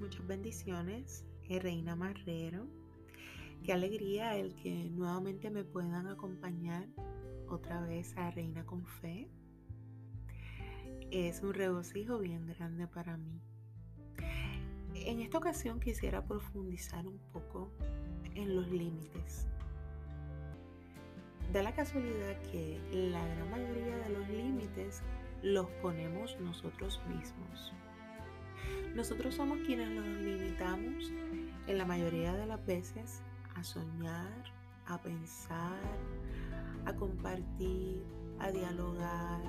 Muchas, bendiciones, eh, Reina Marrero. Qué alegría el que nuevamente me puedan acompañar otra vez a Reina con Fe. Es un regocijo bien grande para mí. En esta ocasión quisiera profundizar un poco en los límites. Da la casualidad que la gran mayoría de los límites los ponemos nosotros mismos. Nosotros somos quienes nos limitamos en la mayoría de las veces a soñar, a pensar, a compartir, a dialogar,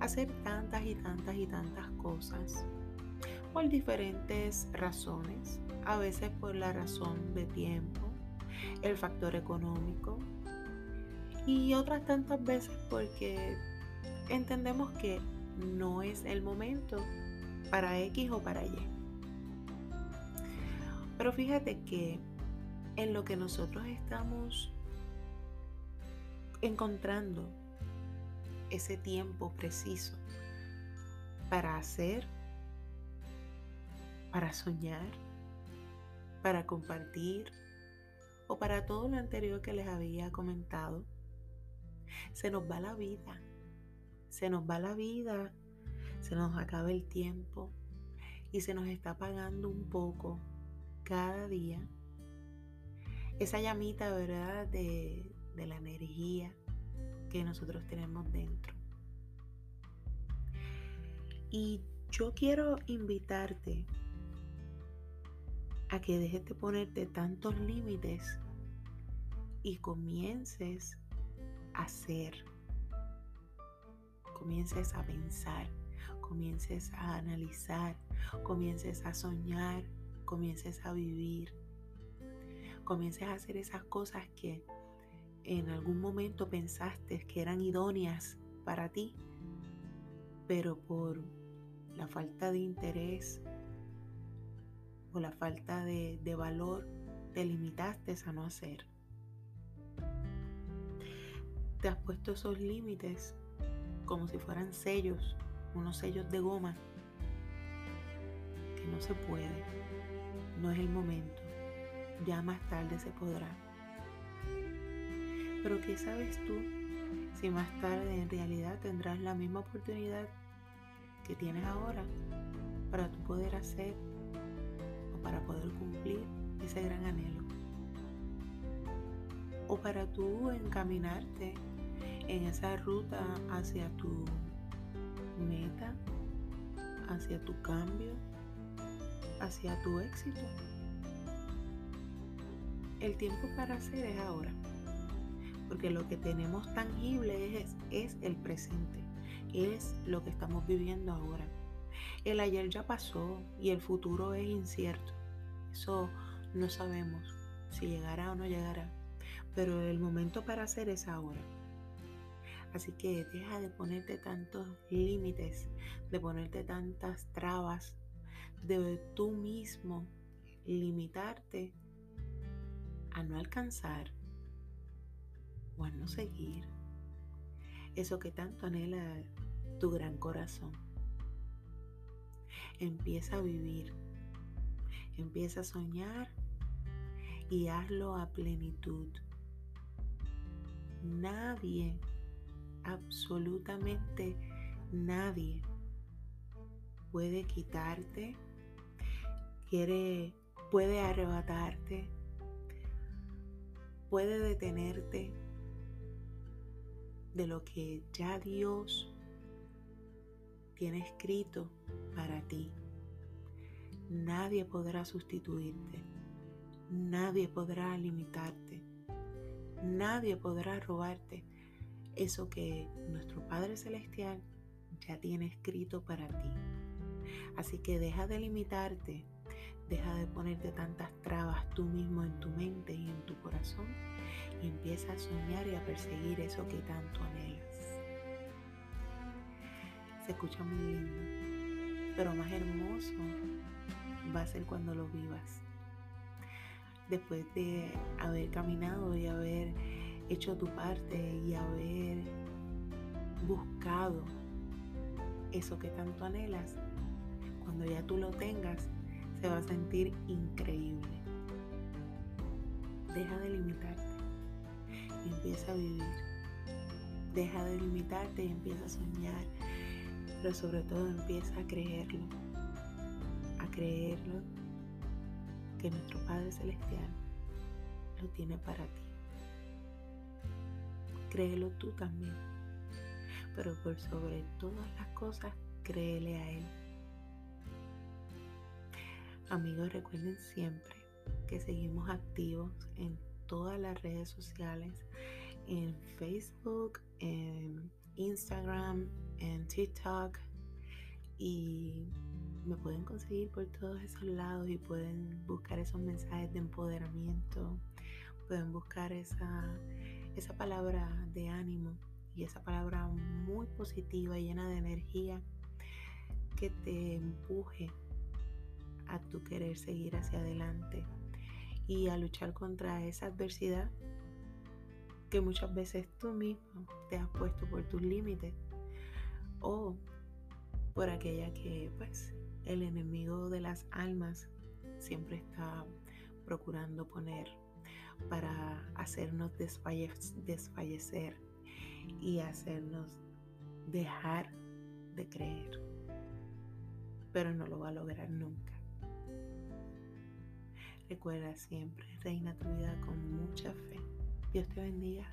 a hacer tantas y tantas y tantas cosas por diferentes razones, a veces por la razón de tiempo, el factor económico y otras tantas veces porque entendemos que no es el momento para X o para Y. Pero fíjate que en lo que nosotros estamos encontrando ese tiempo preciso para hacer, para soñar, para compartir o para todo lo anterior que les había comentado, se nos va la vida, se nos va la vida se nos acaba el tiempo y se nos está apagando un poco cada día esa llamita, ¿verdad? De, de la energía que nosotros tenemos dentro. Y yo quiero invitarte a que dejes de ponerte tantos límites y comiences a ser, comiences a pensar comiences a analizar, comiences a soñar, comiences a vivir, comiences a hacer esas cosas que en algún momento pensaste que eran idóneas para ti, pero por la falta de interés o la falta de, de valor te limitaste a no hacer. Te has puesto esos límites como si fueran sellos unos sellos de goma que no se puede, no es el momento, ya más tarde se podrá. Pero ¿qué sabes tú si más tarde en realidad tendrás la misma oportunidad que tienes ahora para tú poder hacer o para poder cumplir ese gran anhelo? O para tú encaminarte en esa ruta hacia tu meta, hacia tu cambio, hacia tu éxito. El tiempo para hacer es ahora, porque lo que tenemos tangible es, es el presente, es lo que estamos viviendo ahora. El ayer ya pasó y el futuro es incierto. Eso no sabemos si llegará o no llegará, pero el momento para hacer es ahora. Así que deja de ponerte tantos límites, de ponerte tantas trabas, de tú mismo limitarte a no alcanzar o a no seguir eso que tanto anhela tu gran corazón. Empieza a vivir, empieza a soñar y hazlo a plenitud. Nadie absolutamente nadie puede quitarte, quiere, puede arrebatarte, puede detenerte de lo que ya Dios tiene escrito para ti. Nadie podrá sustituirte, nadie podrá limitarte, nadie podrá robarte eso que nuestro Padre Celestial ya tiene escrito para ti. Así que deja de limitarte, deja de ponerte tantas trabas tú mismo en tu mente y en tu corazón y empieza a soñar y a perseguir eso que tanto anhelas. Se escucha muy lindo, pero más hermoso va a ser cuando lo vivas. Después de haber caminado y haber hecho tu parte y haber buscado eso que tanto anhelas, cuando ya tú lo tengas, se va a sentir increíble. Deja de limitarte y empieza a vivir. Deja de limitarte y empieza a soñar, pero sobre todo empieza a creerlo, a creerlo que nuestro Padre Celestial lo tiene para ti. Créelo tú también, pero por sobre todas las cosas, créele a Él. Amigos, recuerden siempre que seguimos activos en todas las redes sociales, en Facebook, en Instagram, en TikTok y me pueden conseguir por todos esos lados y pueden buscar esos mensajes de empoderamiento, pueden buscar esa, esa palabra de ánimo y esa palabra muy positiva, llena de energía, que te empuje a tu querer seguir hacia adelante y a luchar contra esa adversidad que muchas veces tú mismo te has puesto por tus límites o por aquella que pues el enemigo de las almas siempre está procurando poner para hacernos desfallecer y hacernos dejar de creer. Pero no lo va a lograr nunca. Recuerda siempre, reina tu vida con mucha fe. Dios te bendiga.